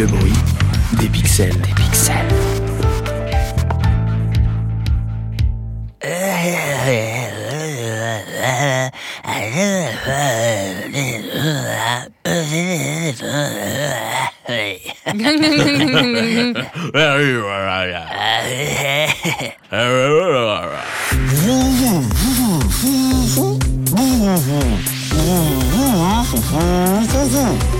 Le bruit des pixels. Des pixels.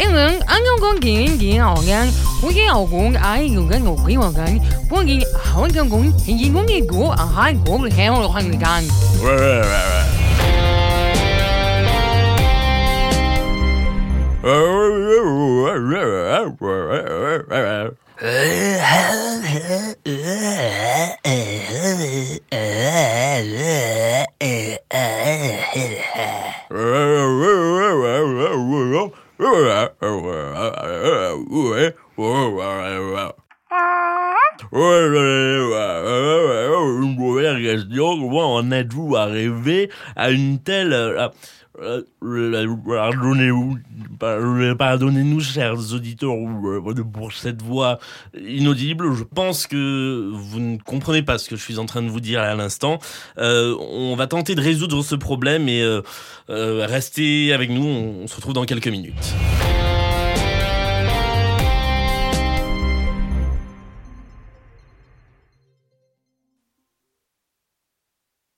앵응 안경공기인기어간 우기어공 아이군간오기어간 공기 아원경공 인기공이고 아하이공을 해오한간 Ah! Une première question, comment en êtes-vous arrivé à une telle... euh, euh, euh, Pardonnez-vous, par- pardonnez-nous, chers auditeurs, pour cette voix inaudible. Je pense que vous ne comprenez pas ce que je suis en train de vous dire à l'instant. Euh, on va tenter de résoudre ce problème et euh, euh, restez avec nous. On, on se retrouve dans quelques minutes.